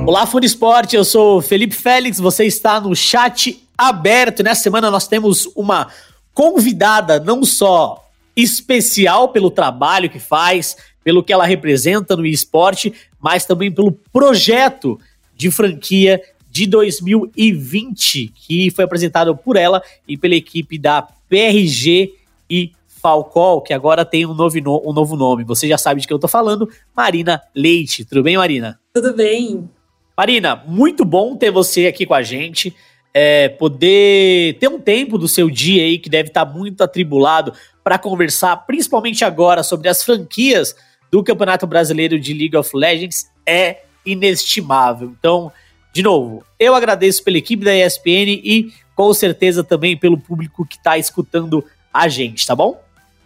Olá, Fone Esporte, eu sou Felipe Félix, você está no chat aberto. Nessa semana nós temos uma convidada não só especial pelo trabalho que faz, pelo que ela representa no esporte, mas também pelo projeto de franquia de 2020, que foi apresentado por ela e pela equipe da PRG e Falcol, que agora tem um novo, um novo nome. Você já sabe de que eu tô falando, Marina Leite. Tudo bem, Marina? Tudo bem. Marina, muito bom ter você aqui com a gente. É, poder ter um tempo do seu dia aí que deve estar muito atribulado para conversar, principalmente agora, sobre as franquias do Campeonato Brasileiro de League of Legends é inestimável. Então, de novo, eu agradeço pela equipe da ESPN e com certeza também pelo público que está escutando a gente, tá bom?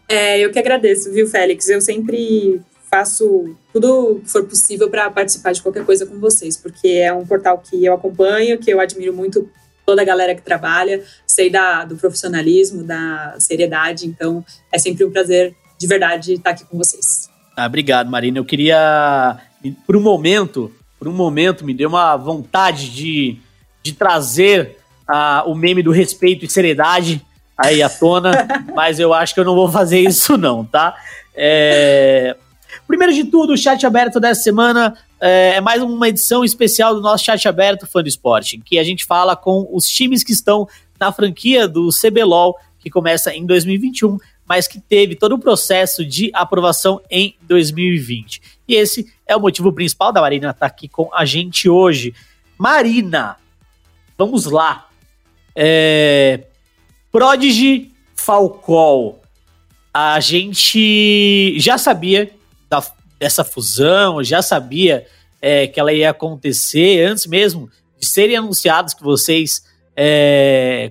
É, eu que agradeço, viu, Félix? Eu sempre faço tudo que for possível para participar de qualquer coisa com vocês, porque é um portal que eu acompanho, que eu admiro muito toda a galera que trabalha, sei da, do profissionalismo, da seriedade, então é sempre um prazer de verdade estar aqui com vocês. Ah, obrigado, Marina. Eu queria, por um momento, por um momento, me deu uma vontade de, de trazer ah, o meme do respeito e seriedade aí à tona, mas eu acho que eu não vou fazer isso não, tá? É... Primeiro de tudo, o chat aberto dessa semana é, é mais uma edição especial do nosso chat aberto Fã do Esporte, em que a gente fala com os times que estão na franquia do CBLOL, que começa em 2021, mas que teve todo o processo de aprovação em 2020. E esse é o motivo principal da Marina estar tá aqui com a gente hoje. Marina, vamos lá. É, Prodigy Falcol. A gente já sabia da, dessa fusão, já sabia é, que ela ia acontecer antes mesmo de serem anunciados que vocês é,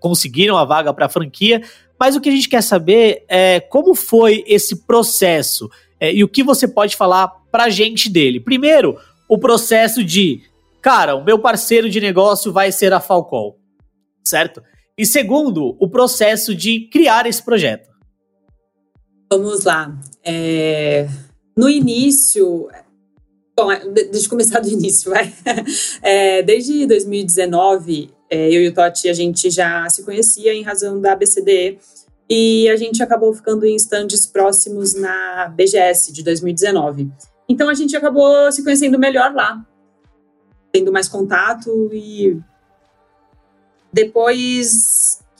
conseguiram a vaga para a franquia. Mas o que a gente quer saber é como foi esse processo é, e o que você pode falar para a gente dele. Primeiro, o processo de, cara, o meu parceiro de negócio vai ser a Falcol, certo? E segundo, o processo de criar esse projeto. Vamos lá. É, no início, bom, é, deixa eu começar do início, vai. É, desde 2019, é, eu e o Totti, a gente já se conhecia em razão da BCDE e a gente acabou ficando em estandes próximos na BGS de 2019. Então a gente acabou se conhecendo melhor lá, tendo mais contato e depois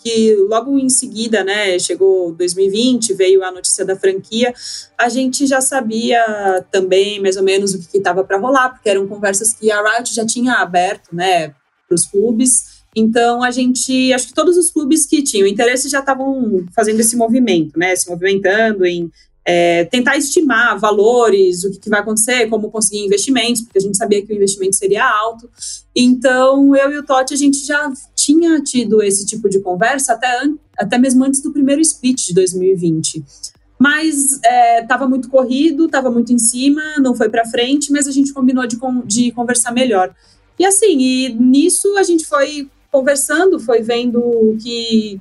que logo em seguida, né, chegou 2020, veio a notícia da franquia, a gente já sabia também mais ou menos o que estava para rolar, porque eram conversas que a Riot já tinha aberto, né, para os clubes. Então a gente, acho que todos os clubes que tinham interesse já estavam fazendo esse movimento, né, se movimentando em é, tentar estimar valores, o que, que, vai acontecer, como conseguir investimentos, porque a gente sabia que o investimento seria alto. Então, eu e o Totti, a gente já tinha tido esse tipo de conversa até, até mesmo antes do primeiro split de 2020. Mas estava é, muito corrido, estava muito em cima, não foi para frente, mas a gente combinou de, de conversar melhor. E assim, e nisso a gente foi conversando, foi vendo que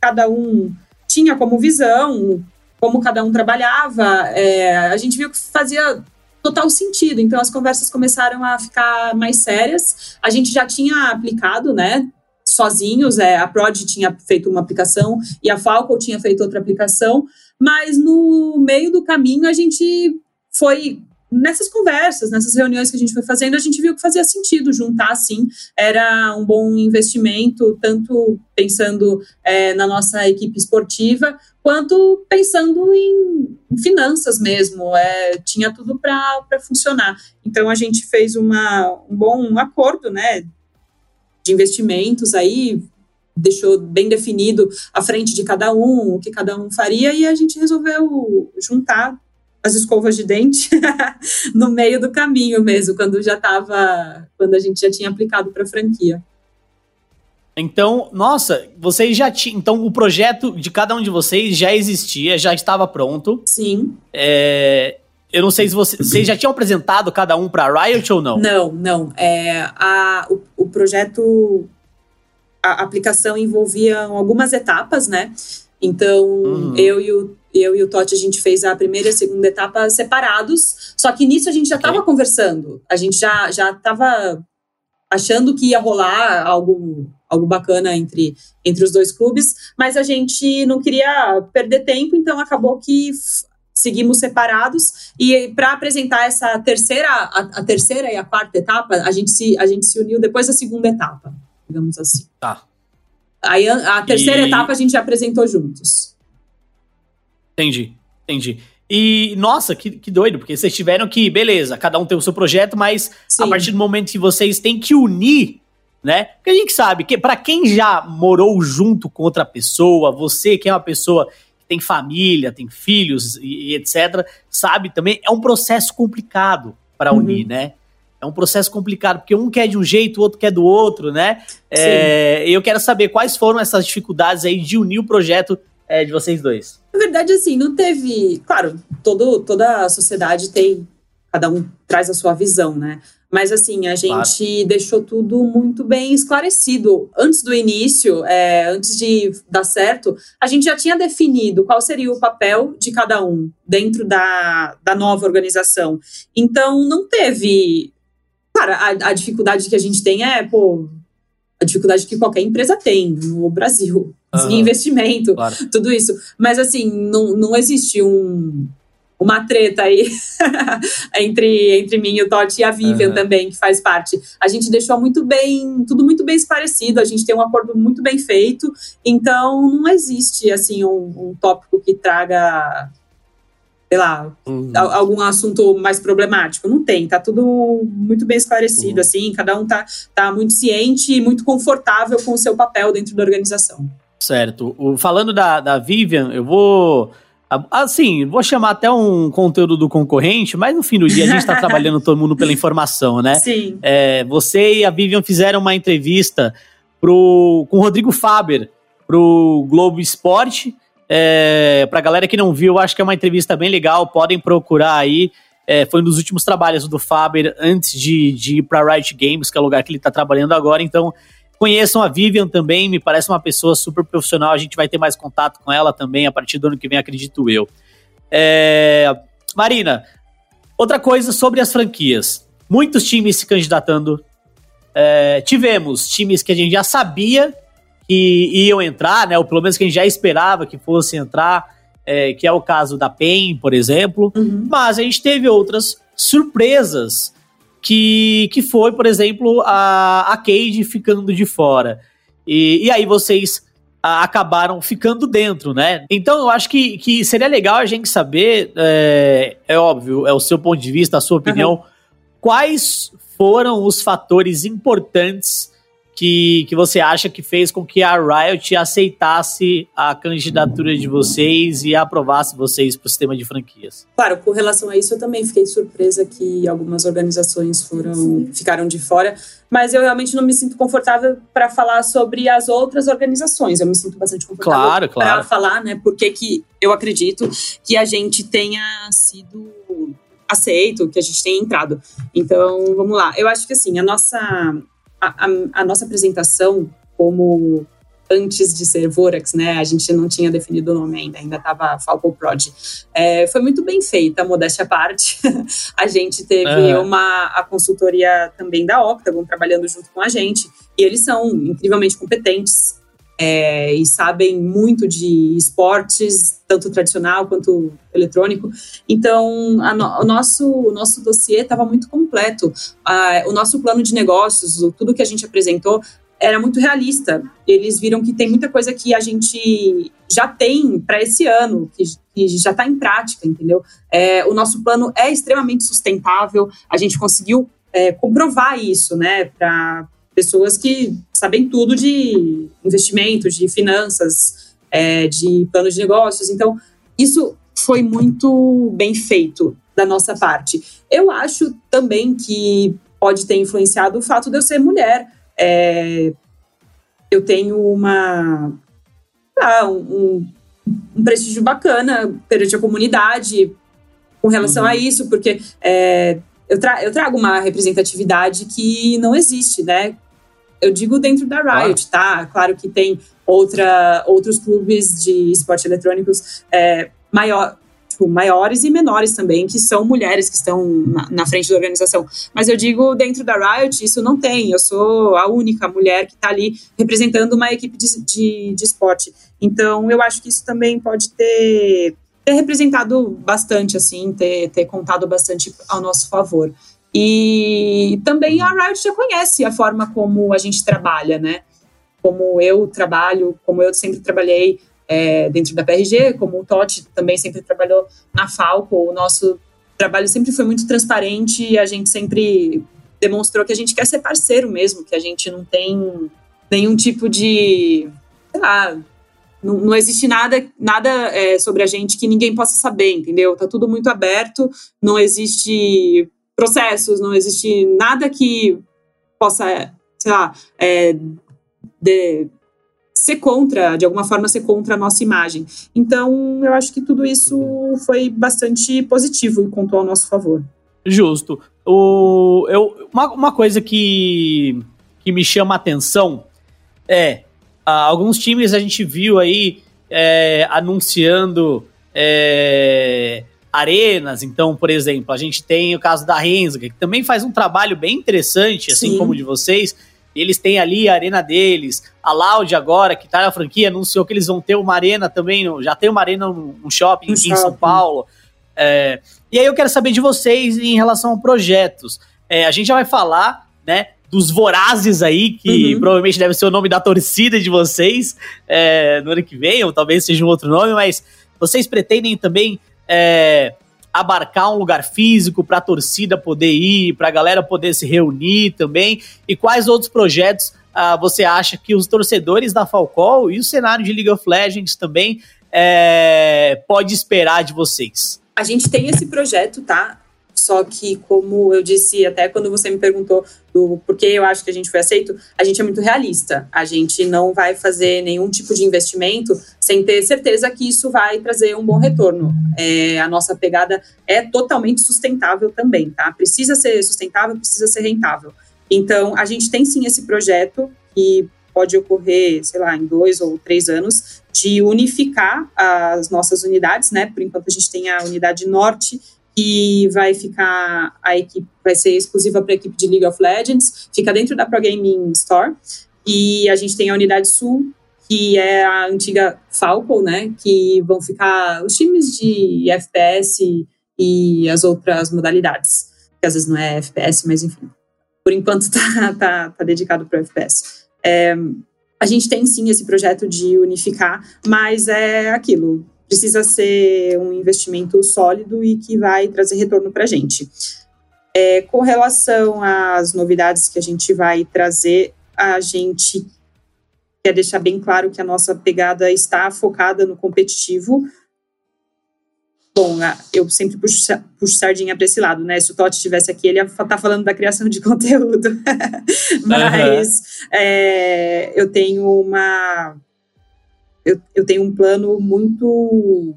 cada um tinha como visão, como cada um trabalhava, é, a gente viu que fazia total sentido. Então as conversas começaram a ficar mais sérias. A gente já tinha aplicado, né? Sozinhos, é, a Prod tinha feito uma aplicação e a Falco tinha feito outra aplicação, mas no meio do caminho a gente foi nessas conversas, nessas reuniões que a gente foi fazendo, a gente viu que fazia sentido juntar, sim, era um bom investimento, tanto pensando é, na nossa equipe esportiva, quanto pensando em, finanças mesmo, é, tinha tudo para funcionar. Então a gente fez uma, um bom acordo, né, de investimentos aí, deixou bem definido a frente de cada um, o que cada um faria, e a gente resolveu juntar as escovas de dente no meio do caminho mesmo, quando já estava, quando a gente já tinha aplicado para a franquia. Então, nossa, vocês já tinham. Então, o projeto de cada um de vocês já existia, já estava pronto. Sim. É, eu não sei se você, vocês já tinham apresentado cada um para Riot ou não? Não, não. É, a, o, o projeto, a aplicação envolvia algumas etapas, né? Então, uhum. eu e o eu e o Totti, a gente fez a primeira e a segunda etapa separados, só que nisso a gente já estava okay. conversando. A gente já já estava achando que ia rolar algo algo bacana entre, entre os dois clubes, mas a gente não queria perder tempo, então acabou que seguimos separados e para apresentar essa terceira a, a, terceira e a quarta etapa a gente se a gente se uniu depois da segunda etapa digamos assim tá aí a, a terceira e... etapa a gente apresentou juntos entendi entendi e, nossa, que, que doido, porque vocês tiveram que, beleza, cada um tem o seu projeto, mas Sim. a partir do momento que vocês têm que unir, né? Porque a gente sabe que, para quem já morou junto com outra pessoa, você que é uma pessoa que tem família, tem filhos e, e etc., sabe também, é um processo complicado para uhum. unir, né? É um processo complicado, porque um quer de um jeito, o outro quer do outro, né? É, eu quero saber quais foram essas dificuldades aí de unir o projeto é, de vocês dois. Na verdade, assim, não teve. Claro, todo, toda a sociedade tem. Cada um traz a sua visão, né? Mas assim, a gente claro. deixou tudo muito bem esclarecido. Antes do início, é, antes de dar certo, a gente já tinha definido qual seria o papel de cada um dentro da, da nova organização. Então, não teve. Cara, a, a dificuldade que a gente tem é, pô, a dificuldade que qualquer empresa tem no Brasil. Uhum. investimento, claro. tudo isso. Mas assim, não, não existe um, uma treta aí entre, entre mim, o Totti e a Vivian uhum. também, que faz parte. A gente deixou muito bem, tudo muito bem esclarecido, a gente tem um acordo muito bem feito, então não existe assim um, um tópico que traga sei lá, uhum. algum assunto mais problemático. Não tem, tá tudo muito bem esclarecido, uhum. assim, cada um tá, tá muito ciente e muito confortável com o seu papel dentro da organização. Certo. O, falando da, da Vivian, eu vou. Assim, vou chamar até um conteúdo do concorrente, mas no fim do dia a gente está trabalhando todo mundo pela informação, né? Sim. É, você e a Vivian fizeram uma entrevista pro, com o Rodrigo Faber pro Globo Esporte. É, pra galera que não viu, acho que é uma entrevista bem legal, podem procurar aí. É, foi um dos últimos trabalhos do Faber antes de, de ir para Riot Games, que é o lugar que ele está trabalhando agora. Então, Conheçam a Vivian também, me parece uma pessoa super profissional. A gente vai ter mais contato com ela também a partir do ano que vem, acredito eu. É... Marina, outra coisa sobre as franquias. Muitos times se candidatando. É... tivemos times que a gente já sabia que iam entrar, né? Ou pelo menos que a gente já esperava que fosse entrar, é... que é o caso da PEN, por exemplo. Uhum. Mas a gente teve outras surpresas que, que foi, por exemplo, a, a Cade ficando de fora. E, e aí vocês a, acabaram ficando dentro, né? Então eu acho que, que seria legal a gente saber, é, é óbvio, é o seu ponto de vista, a sua opinião, uhum. quais foram os fatores importantes que, que você acha que fez com que a Riot aceitasse a candidatura de vocês e aprovasse vocês para o sistema de franquias? Claro, com relação a isso, eu também fiquei surpresa que algumas organizações foram ficaram de fora, mas eu realmente não me sinto confortável para falar sobre as outras organizações. Eu me sinto bastante confortável claro, claro. para falar, né? Porque que eu acredito que a gente tenha sido aceito, que a gente tenha entrado. Então, vamos lá. Eu acho que assim, a nossa a, a, nossa apresentação como antes de ser Vorax, né? A gente não tinha definido o nome ainda, ainda estava Falco Prod. É, foi muito bem feita, modéstia à parte. a gente teve uhum. uma a consultoria também da Octagon trabalhando junto com a gente, e eles são incrivelmente competentes é, e sabem muito de esportes, tanto tradicional quanto eletrônico. Então, no, o, nosso, o nosso dossiê estava muito completo. o nosso plano de negócios, tudo que a gente apresentou, era muito realista. Eles viram que tem muita coisa que a gente já tem para esse ano, que, que já está em prática, entendeu? É, o nosso plano é extremamente sustentável, a gente conseguiu é, comprovar isso, né, para pessoas que sabem tudo de investimentos, de finanças, é, de planos de negócios. Então, isso foi muito bem feito da nossa parte. Eu acho também que pode ter influenciado o fato de eu ser mulher. É, eu tenho uma ah, um, um, prestígio bacana perante a comunidade com relação uhum. a isso, porque é, eu, tra eu trago uma representatividade que não existe, né? Eu digo dentro da Riot, tá? Claro que tem outra, outros clubes de esporte eletrônicos é, maior, tipo, maiores e menores também, que são mulheres que estão na, na, frente da organização. Mas eu digo, dentro da Riot, isso não tem. Eu sou a única mulher que está ali representando uma equipe de, de, de, esporte. Então, eu acho que isso também pode ter, ter representado bastante, assim, ter, ter contado bastante ao nosso favor. E também a Riot já conhece a forma como a gente trabalha, né? Como eu trabalho, como eu sempre trabalhei é, dentro da PRG, como o Totti também sempre trabalhou na Falco. O nosso trabalho sempre foi muito transparente e a gente sempre demonstrou que a gente quer ser parceiro mesmo, que a gente não tem nenhum tipo de. Sei lá, não, não existe nada, nada é, sobre a gente que ninguém possa saber, entendeu? Tá tudo muito aberto, não existe processos, não existe nada que possa, sei lá, é, de, ser contra, de alguma forma ser contra a nossa imagem. Então, eu acho que tudo isso foi bastante positivo e contou ao nosso favor. Justo. O, eu, uma, uma coisa que, que me chama a atenção é ah, alguns times a gente viu aí é, anunciando é, arenas. Então, por exemplo, a gente tem o caso da Renzo, que também faz um trabalho bem interessante, assim Sim. como o de vocês eles têm ali a arena deles. A Loud agora, que tá na franquia, anunciou que eles vão ter uma arena também, já tem uma arena no, shopping em São Paulo. É, e aí eu quero saber de vocês em relação a projetos. É, a gente já vai falar, né, dos Vorazes aí, que uhum. provavelmente deve ser o nome da torcida de vocês é, no ano que vem, ou talvez seja um outro nome, mas vocês pretendem também é, abarcar um lugar físico para a torcida poder ir, para a galera poder se reunir também? E quais outros projetos uh, você acha que os torcedores da Falcão e o cenário de League of Legends também é, pode esperar de vocês? A gente tem esse projeto, tá? Só que, como eu disse até quando você me perguntou do porquê eu acho que a gente foi aceito, a gente é muito realista. A gente não vai fazer nenhum tipo de investimento sem ter certeza que isso vai trazer um bom retorno. É, a nossa pegada é totalmente sustentável também, tá? Precisa ser sustentável, precisa ser rentável. Então, a gente tem sim esse projeto que pode ocorrer, sei lá, em dois ou três anos, de unificar as nossas unidades, né? Por enquanto a gente tem a unidade norte que vai ficar a equipe vai ser exclusiva para a equipe de League of Legends, fica dentro da Pro Gaming Store. E a gente tem a unidade sul, que é a antiga Falco, né, que vão ficar os times de FPS e as outras modalidades, que às vezes não é FPS, mas enfim. Por enquanto tá, tá, tá dedicado para FPS. É, a gente tem sim esse projeto de unificar, mas é aquilo precisa ser um investimento sólido e que vai trazer retorno para a gente. É, com relação às novidades que a gente vai trazer, a gente quer deixar bem claro que a nossa pegada está focada no competitivo. Bom, eu sempre puxo, puxo sardinha para esse lado, né? Se o Totti estivesse aqui, ele ia estar tá falando da criação de conteúdo. Mas uhum. é, eu tenho uma eu, eu tenho um plano muito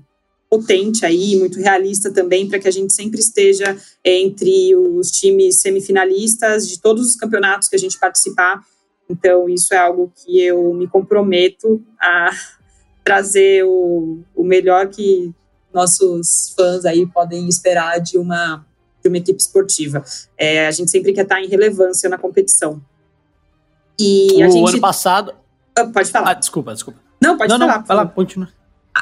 potente aí, muito realista também, para que a gente sempre esteja entre os times semifinalistas de todos os campeonatos que a gente participar. Então, isso é algo que eu me comprometo a trazer o, o melhor que nossos fãs aí podem esperar de uma, de uma equipe esportiva. É, a gente sempre quer estar em relevância na competição. E o a gente... ano passado. Ah, pode falar. Ah, desculpa, desculpa. Não, pode não, falar. Não, lá, continua.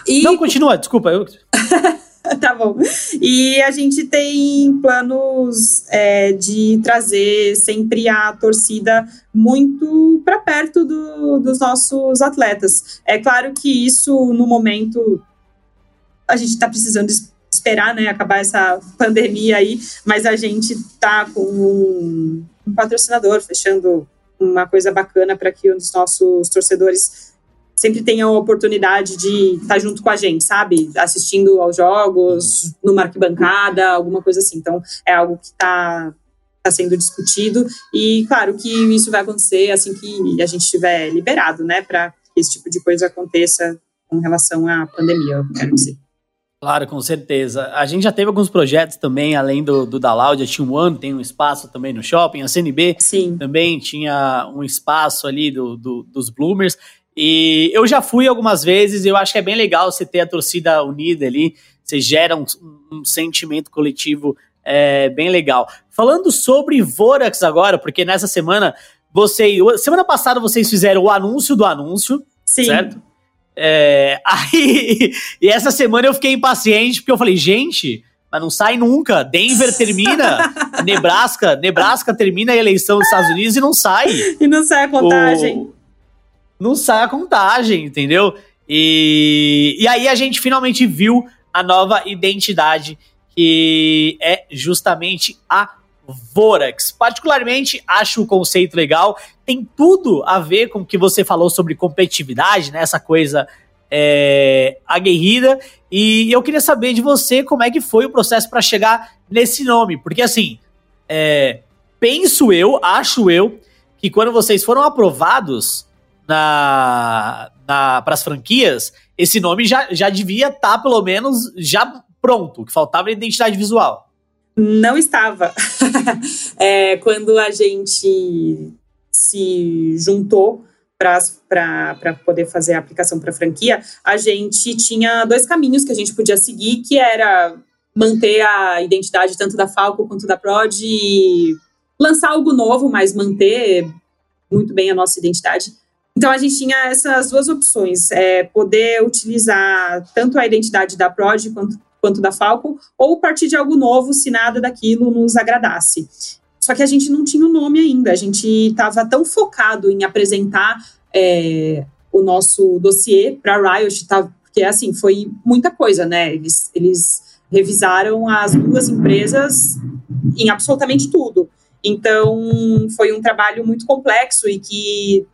E... Não, continua, desculpa. Eu... tá bom. E a gente tem planos é, de trazer sempre a torcida muito para perto do, dos nossos atletas. É claro que isso, no momento, a gente está precisando esperar né, acabar essa pandemia aí, mas a gente está com um, um patrocinador fechando uma coisa bacana para que os nossos torcedores sempre tenham a oportunidade de estar junto com a gente, sabe? Assistindo aos jogos, numa arquibancada, alguma coisa assim. Então, é algo que está tá sendo discutido e, claro, que isso vai acontecer assim que a gente estiver liberado, né, para que esse tipo de coisa aconteça com relação à pandemia, eu quero dizer. Claro, com certeza. A gente já teve alguns projetos também, além do, do da Loud, a Team One tem um espaço também no shopping, a CNB Sim. também tinha um espaço ali do, do, dos Bloomers. E eu já fui algumas vezes, eu acho que é bem legal você ter a torcida unida ali, você gera um, um sentimento coletivo é, bem legal. Falando sobre Vorax agora, porque nessa semana, você, semana passada vocês fizeram o anúncio do anúncio, Sim. certo? É, aí, e essa semana eu fiquei impaciente, porque eu falei, gente, mas não sai nunca. Denver termina, Nebraska, Nebraska termina a eleição dos Estados Unidos e não sai. E não sai a contagem. O, não sai a contagem, entendeu? E, e aí a gente finalmente viu a nova identidade, que é justamente a Vorax. Particularmente, acho o conceito legal. Tem tudo a ver com o que você falou sobre competitividade, né? Essa coisa é, aguerrida. E eu queria saber de você como é que foi o processo para chegar nesse nome. Porque, assim, é, penso eu, acho eu, que quando vocês foram aprovados na, na para as franquias, esse nome já, já devia estar, tá, pelo menos, já pronto. O que faltava era identidade visual. Não estava. é, quando a gente se juntou para poder fazer a aplicação para franquia, a gente tinha dois caminhos que a gente podia seguir, que era manter a identidade tanto da Falco quanto da Prod e lançar algo novo, mas manter muito bem a nossa identidade. Então a gente tinha essas duas opções, é, poder utilizar tanto a identidade da Prod quanto quanto da Falcon, ou partir de algo novo se nada daquilo nos agradasse. Só que a gente não tinha o nome ainda, a gente estava tão focado em apresentar é, o nosso dossiê para a Riot, tá, porque assim, foi muita coisa, né? Eles, eles revisaram as duas empresas em absolutamente tudo. Então, foi um trabalho muito complexo e que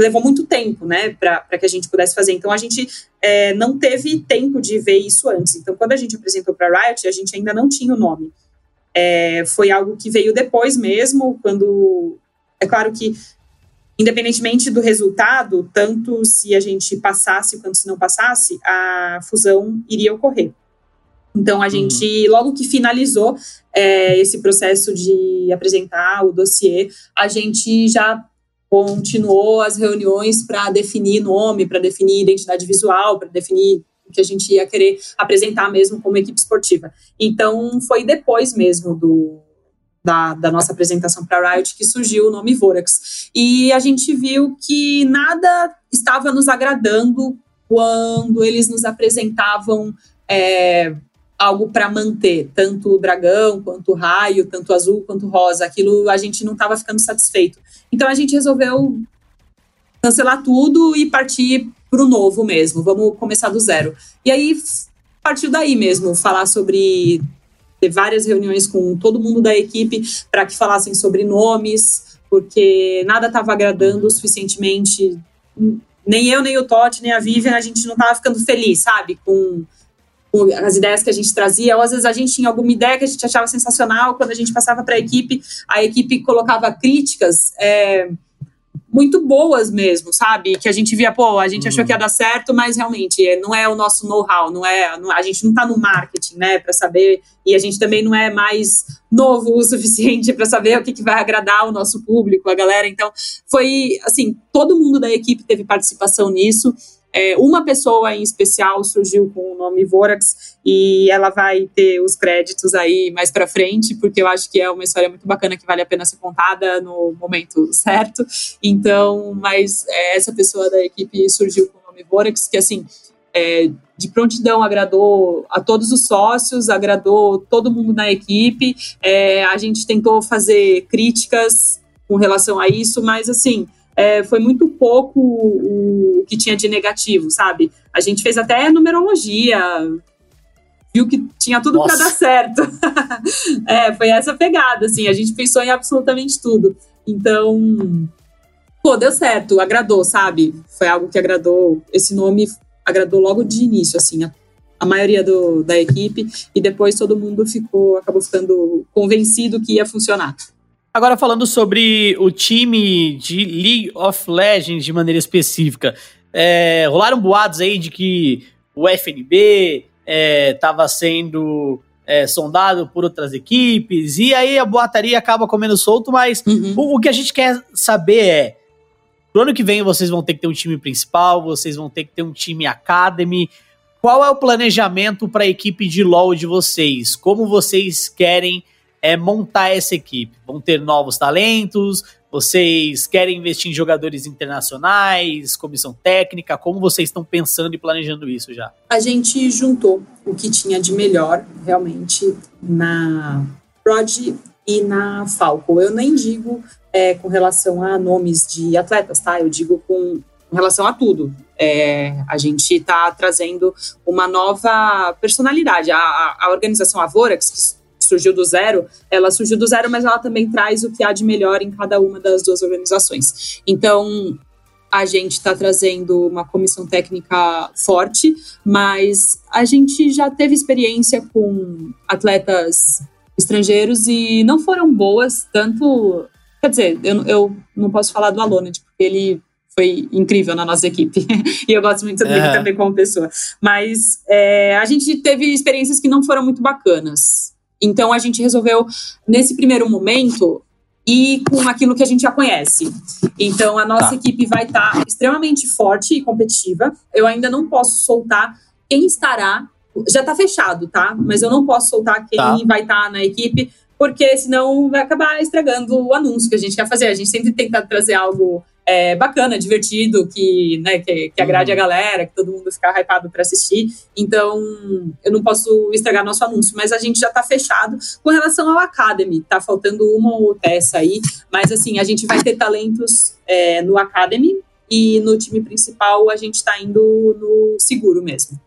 levou muito tempo, né, para que a gente pudesse fazer. Então, a gente é, não teve tempo de ver isso antes. Então, quando a gente apresentou para a Riot, a gente ainda não tinha o nome. É, foi algo que veio depois mesmo, quando. É claro que, independentemente do resultado, tanto se a gente passasse quanto se não passasse, a fusão iria ocorrer. Então, a uhum. gente, logo que finalizou é, esse processo de apresentar o dossiê, a gente já continuou as reuniões para definir nome, para definir identidade visual, para definir o que a gente ia querer apresentar mesmo como equipe esportiva. Então, foi depois mesmo do, da, da, nossa apresentação para a Riot que surgiu o nome Vorax. E a gente viu que nada estava nos agradando quando eles nos apresentavam é, algo para manter, tanto o dragão, quanto o raio, tanto azul, quanto rosa. Aquilo a gente não estava ficando satisfeito. Então a gente resolveu cancelar tudo e partir para o novo mesmo. Vamos começar do zero. E aí partiu daí mesmo, falar sobre ter várias reuniões com todo mundo da equipe para que falassem sobre nomes, porque nada estava agradando o suficientemente. Nem eu, nem o Totti, nem a Vivian, a gente não estava ficando feliz, sabe? Com as ideias que a gente trazia, ou às vezes a gente tinha alguma ideia que a gente achava sensacional, quando a gente passava para a equipe, a equipe colocava críticas é, muito boas mesmo, sabe? Que a gente via, pô, a gente uhum. achou que ia dar certo, mas realmente é, não é o nosso know-how, não é, a gente não está no marketing, né, para saber, e a gente também não é mais novo o suficiente para saber o que, que vai agradar o nosso público, a galera. Então, foi assim, todo mundo da equipe teve participação nisso. É, uma pessoa em especial surgiu com o nome Vorax e ela vai ter os créditos aí mais para frente, porque eu acho que é uma história muito bacana que vale a pena ser contada no momento certo. Então, mas é, essa pessoa da equipe surgiu com o nome Vorax, que assim, é, de prontidão agradou a todos os sócios, agradou todo mundo na equipe. É, a gente tentou fazer críticas com relação a isso, mas assim é, foi muito pouco o, que tinha de negativo, sabe? A gente fez até numerologia, viu que tinha tudo para dar certo. é, foi essa pegada, assim, a gente pensou em absolutamente tudo. Então, pô, deu certo, agradou, sabe? Foi algo que agradou, esse nome agradou logo de início, assim, a, a maioria do, da equipe, e depois todo mundo ficou, acabou ficando convencido que ia funcionar. Agora falando sobre o time de League of Legends de maneira específica, é, rolaram boatos aí de que o FNB estava é, sendo é, sondado por outras equipes, e aí a boataria acaba comendo solto, mas uhum. o, o, que a gente quer saber é. Pro ano que vem vocês vão ter que ter um time principal, vocês vão ter que ter um time academy. Qual é o planejamento para a equipe de LoL de vocês? Como vocês querem é, montar essa equipe? Vão ter novos talentos? Vocês querem investir em jogadores internacionais, comissão técnica? Como vocês estão pensando e planejando isso já? A gente juntou o que tinha de melhor, realmente, na Prod e na Falco. Eu nem digo é, com relação a nomes de atletas, tá? Eu digo com, relação a tudo. É, a gente está trazendo uma nova personalidade. A, a, a organização Avorax, surgiu do zero, ela surgiu do zero, mas ela também traz o que há de melhor em cada uma das duas organizações. Então, a gente está trazendo uma comissão técnica forte, mas a gente já teve experiência com atletas estrangeiros e não foram boas, tanto. Quer dizer, eu, eu não posso falar do Alonid, porque ele foi incrível na nossa equipe. e eu gosto muito dele é. também como pessoa. Mas é, a gente teve experiências que não foram muito bacanas. Então a gente resolveu, nesse primeiro momento, ir com aquilo que a gente já conhece. Então a nossa tá. equipe vai estar tá extremamente forte e competitiva. Eu ainda não posso soltar quem estará. Já está fechado, tá? Mas eu não posso soltar quem tá. vai estar tá na equipe, porque senão vai acabar estragando o anúncio que a gente quer fazer. A gente sempre tenta trazer algo é, bacana, divertido, que, né, que, que agrade uhum. a galera, que todo mundo ficar hypado para assistir. Então, eu não posso estragar nosso anúncio, mas a gente já está fechado. Com relação ao Academy, tá faltando uma ou peça aí, mas assim, a gente vai ter talentos é, no Academy e no time principal a gente está indo no seguro mesmo,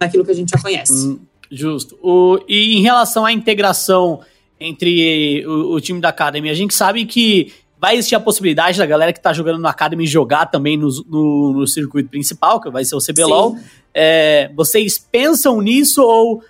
naquilo que a gente já conhece. Hum, justo. O, e em relação à integração entre o, o time da Academy, a gente sabe que Vai existir a possibilidade da galera que tá jogando no Academy jogar também no, no, no circuito principal, que vai ser o CBLOL. É, vocês pensam nisso ou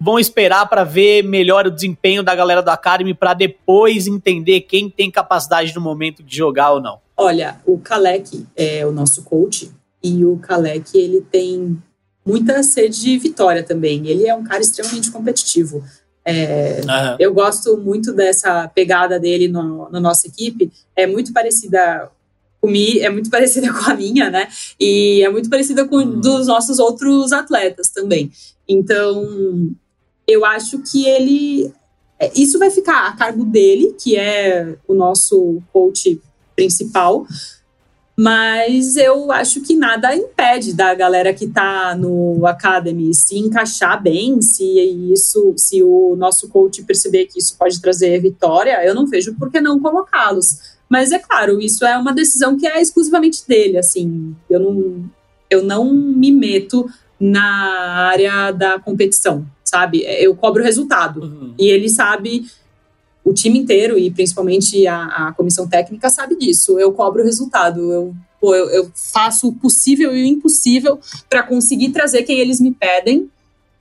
vão esperar para ver melhor o desempenho da galera do Academy para depois entender quem tem capacidade no momento de jogar ou não? Olha, o Kalec é o nosso coach e o Kalec ele tem muita sede de vitória também. Ele é um cara extremamente competitivo. É, uhum. Eu gosto muito dessa pegada dele no, na nossa equipe. É muito parecida comigo, é muito parecida com a minha, né? E é muito parecida com uhum. dos nossos outros atletas também. Então, eu acho que ele. É, isso vai ficar a cargo dele, que é o nosso coach principal, mas eu acho que nada impede da galera que está no Academy se encaixar bem, se isso, se o nosso coach perceber que isso pode trazer vitória, eu não vejo por que não colocá-los. Mas é claro, isso é uma decisão que é exclusivamente dele, assim, eu não, eu não me meto na área da competição, sabe? Eu cobro resultado. Uhum. E ele sabe o time inteiro e principalmente a, a comissão técnica sabe disso. Eu cobro o resultado. Eu, pô, eu, eu faço o possível e o impossível para conseguir trazer quem eles me pedem.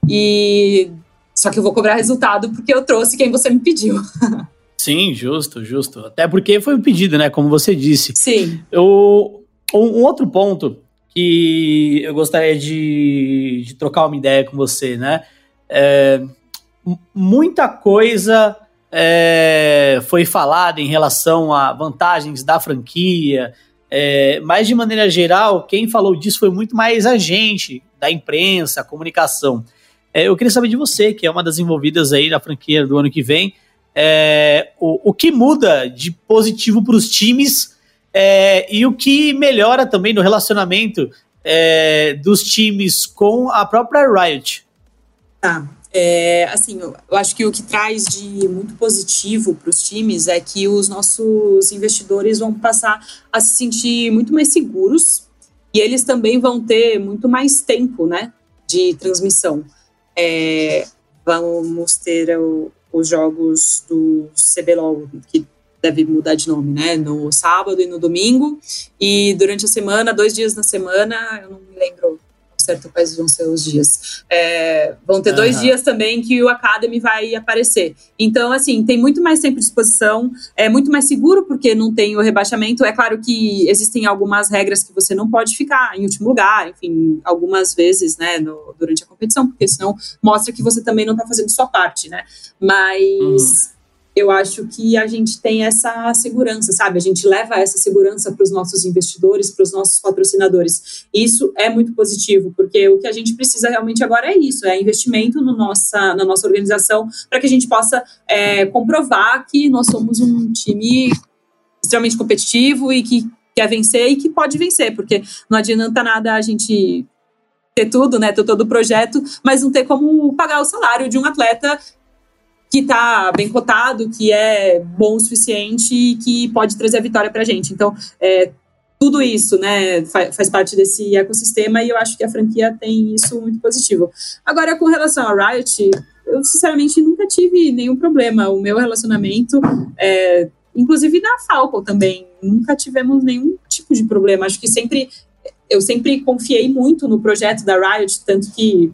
E só que eu vou cobrar resultado porque eu trouxe quem você me pediu. Sim, justo, justo. Até porque foi um pedido, né? Como você disse. Sim. Eu, um, outro ponto que eu gostaria de, de trocar uma ideia com você, né? É, muita coisa é, foi falado em relação a vantagens da franquia, é, mas de maneira geral, quem falou disso foi muito mais a gente, da imprensa, a comunicação. É, eu queria saber de você, que é uma das envolvidas aí na franquia do ano que vem, é, o, o que muda de positivo para os times é, e o que melhora também no relacionamento é, dos times com a própria Riot. Tá. É, assim, eu, acho que o que traz de muito positivo para os times é que os nossos investidores vão passar a se sentir muito mais seguros e eles também vão ter muito mais tempo, né, de transmissão. É, vamos ter o, os jogos do CBLOL, que deve mudar de nome, né, no sábado e no domingo, e durante a semana, dois dias na semana, eu não me lembro certo quais vão ser os dias. É, vão ter uhum. dois dias também que o Academy vai aparecer. Então, assim, tem muito mais tempo de exposição, é muito mais seguro porque não tem o rebaixamento. É claro que existem algumas regras que você não pode ficar em último lugar, enfim, algumas vezes, né, no, durante a competição, porque senão mostra que você também não está fazendo sua parte, né? Mas. Uhum eu acho que a gente tem essa segurança, sabe? A gente leva essa segurança para os nossos investidores, para os nossos patrocinadores. Isso é muito positivo, porque o que a gente precisa realmente agora é isso: é investimento no nossa, na nossa organização, para que a gente possa é, comprovar que nós somos um time extremamente competitivo e que quer vencer e que pode vencer, porque não adianta nada a gente ter tudo, né, ter todo o projeto, mas não ter como pagar o salário de um atleta que está bem cotado, que é bom o suficiente e que pode trazer a vitória para a gente. Então, é, tudo isso né, faz, parte desse ecossistema e eu acho que a franquia tem isso muito positivo. Agora, com relação a Riot, eu sinceramente nunca tive nenhum problema. O meu relacionamento, é, inclusive na Falcon também, nunca tivemos nenhum tipo de problema. Acho que sempre eu sempre confiei muito no projeto da Riot, tanto que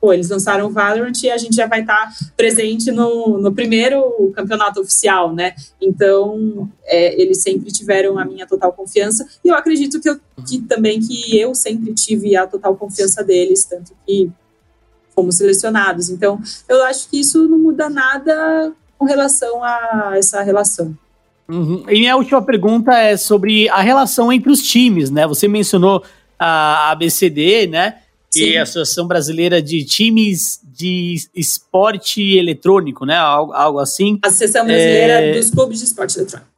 pô, eles lançaram Valorant e a gente já vai estar tá presente no, no primeiro campeonato oficial, né? Então, é, eles sempre tiveram a minha total confiança e eu acredito que, eu, que também que eu sempre tive a total confiança deles, tanto que fomos selecionados. Então, eu acho que isso não muda nada com relação a essa relação. Uhum. E minha última pergunta é sobre a relação entre os times, né? Você mencionou a ABCD, né? Que é a Associação Brasileira de Times de Esporte Eletrônico, né? Algo, algo assim. Associação Brasileira é... dos Clubes de Esporte Eletrônico.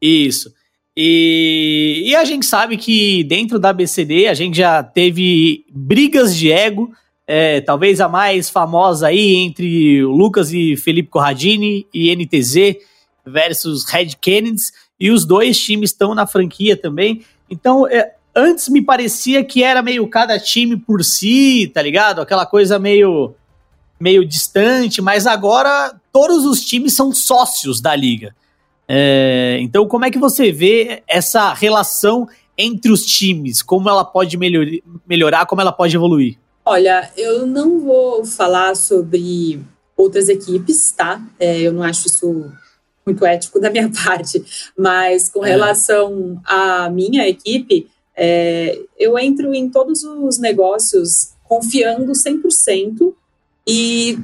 Isso. E, e, a gente sabe que dentro da BCD a gente já teve brigas de ego, é, talvez a mais famosa aí entre o Lucas e Felipe Corradini e NTZ versus Red Kennedy, e os dois times estão na franquia também. Então, é, Antes me parecia que era meio cada time por si, tá ligado? Aquela coisa meio meio distante, mas agora todos os times são sócios da liga. É, então, como é que você vê essa relação entre os times? Como ela pode melhor, melhorar, como ela pode evoluir? Olha, eu não vou falar sobre outras equipes, tá? É, eu não acho isso muito ético da minha parte, mas com é. relação à minha equipe, é, eu entro em todos os negócios confiando 100% e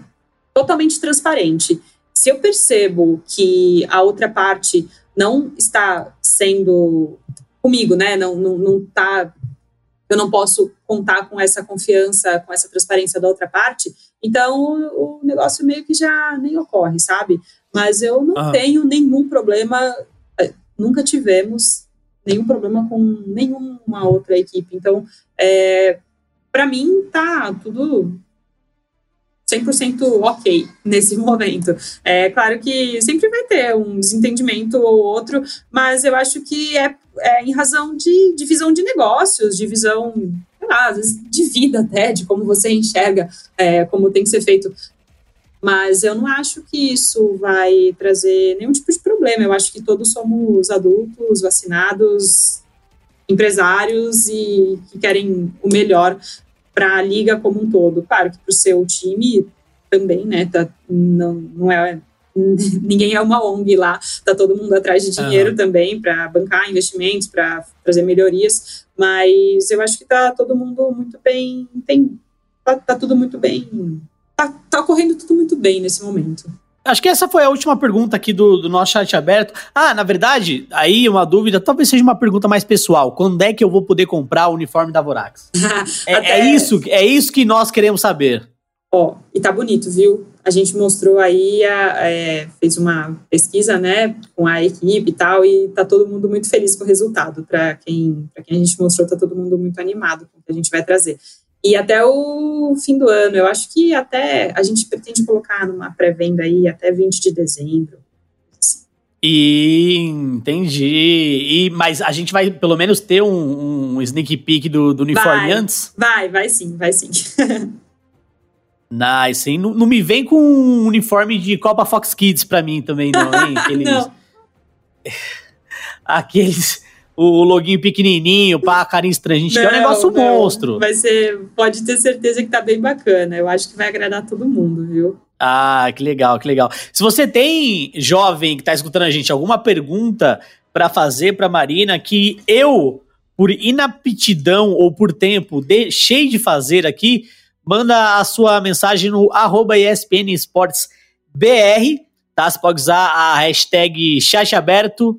totalmente transparente. Se eu percebo que a outra parte não está sendo comigo, né? Não, não, não tá. Eu não posso contar com essa confiança, com essa transparência da outra parte, então o negócio meio que já nem ocorre, sabe? Mas eu não ah. tenho nenhum problema, é, nunca tivemos nenhum problema com nenhuma outra equipe. Então, é, para mim, tá tudo 100% ok nesse momento. É claro que sempre vai ter um desentendimento ou outro, mas eu acho que é, é em razão de divisão de negócios, divisão, sei lá, às vezes de vida até, de como você enxerga é, como tem que ser feito. Mas eu não acho que isso vai trazer nenhum tipo de problema. Eu acho que todos somos adultos, vacinados, empresários e que querem o melhor para a liga como um todo. Claro que para o seu time também, né? Tá, não, não é ninguém é uma ONG lá, tá todo mundo atrás de dinheiro uhum. também para bancar investimentos, para trazer melhorias, mas eu acho que tá todo mundo muito bem, tem, tá, tá tudo muito bem correndo tudo muito bem nesse momento. Acho que essa foi a última pergunta aqui do, do, nosso chat aberto. Ah, na verdade, aí uma dúvida, talvez seja uma pergunta mais pessoal. Quando é que eu vou poder comprar o uniforme da Vorax? é, Até... é, isso, é isso que nós queremos saber. Ó, e tá bonito, viu? A gente mostrou aí, a, é, fez uma pesquisa, né, com a equipe e tal, e tá todo mundo muito feliz com o resultado. Para quem, quem a gente mostrou, tá todo mundo muito animado com o que a gente vai trazer. E até o fim do ano, eu acho que até a gente pretende colocar numa pré-venda aí até 20 de dezembro. E entendi. E, mas a gente vai pelo menos ter um, um sneak peek do, do uniforme vai, antes? Vai, vai sim, vai sim. nice, hein? Não, não, me vem com um uniforme de Copa Fox Kids pra mim também, não, hein? Aqueles. não. Aqueles o login pequenininho, pá, carinha estranha. A gente não, quer um negócio não. monstro. Vai ser, pode ter certeza que tá bem bacana. Eu acho que vai agradar todo mundo, viu? Ah, que legal, que legal. Se você tem, jovem que tá escutando a gente, alguma pergunta para fazer para Marina que eu, por inaptidão ou por tempo, deixei de fazer aqui, manda a sua mensagem no arroba ESPN Esportes BR, tá? Você pode usar a hashtag chat aberto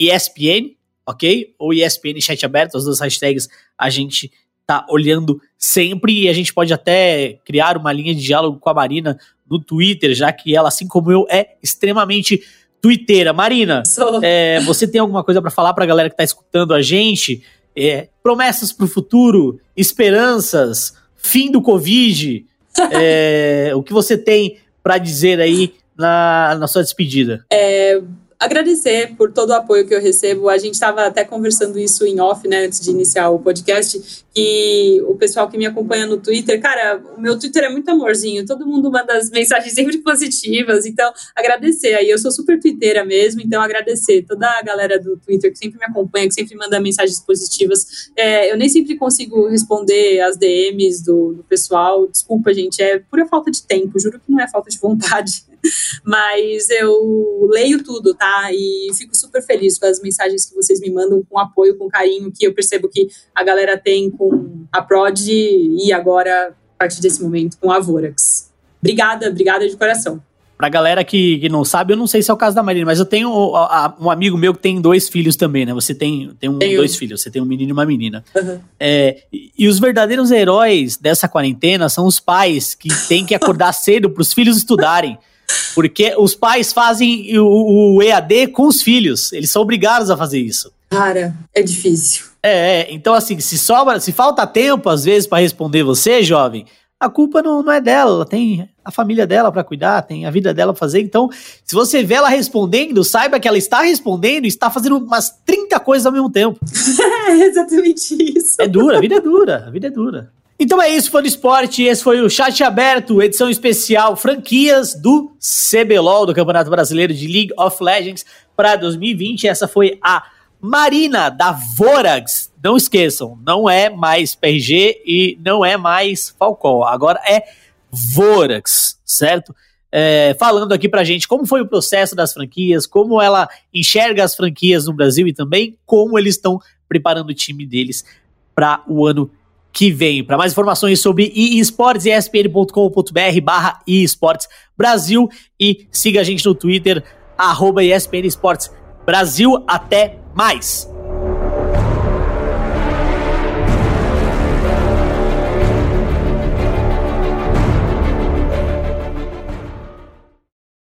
ESPN, ok? Ou ESPN chat aberto, as duas hashtags a gente tá olhando sempre e a gente pode até criar uma linha de diálogo com a Marina no Twitter, já que ela, assim como eu, é extremamente twitteira. Marina, é, você tem alguma coisa para falar para a galera que tá escutando a gente? É, promessas para o futuro, esperanças, fim do Covid, é, o que você tem para dizer aí na, na sua despedida? É, agradecer por todo o apoio que eu recebo. A gente estava até conversando isso em off, né, antes de iniciar o podcast, que o pessoal que me acompanha no Twitter, cara, o meu Twitter é muito amorzinho, todo mundo manda as mensagens sempre positivas, então agradecer. Aí eu sou super twitteira mesmo, então agradecer toda a galera do Twitter que sempre me acompanha, que sempre manda mensagens positivas. É, eu nem sempre consigo responder as DMs do, do pessoal, desculpa, gente, é pura falta de tempo, juro que não é falta de vontade. Mas eu leio tudo, tá? E fico super feliz com as mensagens que vocês me mandam, com apoio, com carinho, que eu percebo que a galera tem com a Prod e agora, a partir desse momento, com a Vorax. Obrigada, obrigada de coração. Pra galera que, que não sabe, eu não sei se é o caso da Marina, mas eu tenho a, a, um amigo meu que tem dois filhos também, né? Você tem, tem um, dois filhos, você tem um menino e uma menina. Uhum. É, e, e, os verdadeiros heróis dessa quarentena são os pais que têm que acordar cedo pros filhos estudarem. Porque os pais fazem o, o, EAD com os filhos. Eles são obrigados a fazer isso. Cara, é difícil. É, é. então assim, se sobra, se falta tempo às vezes para responder você, jovem, a culpa não, não é dela, ela tem a família dela para cuidar, tem a vida dela pra fazer. Então, se você vê ela respondendo, saiba que ela está respondendo e está fazendo umas 30 coisas ao mesmo tempo. é exatamente isso. É dura, a vida é dura, a vida é dura. Então é isso, fã do esporte. Esse foi o Chat Aberto, edição especial franquias do CBLOL, do Campeonato Brasileiro de League of Legends para 2020. Essa foi a Marina da Vorax. Não esqueçam, não é mais PRG e não é mais Falcão. Agora é Vorax, certo? É, falando aqui pra gente como foi o processo das franquias, como ela enxerga as franquias no Brasil e também como eles estão preparando o time deles para o ano que vem. Para mais informações sobre eSports, espn.com.br barra eSports Brasil e siga a gente no Twitter, arroba ESPN Esportes Brasil. Até mais!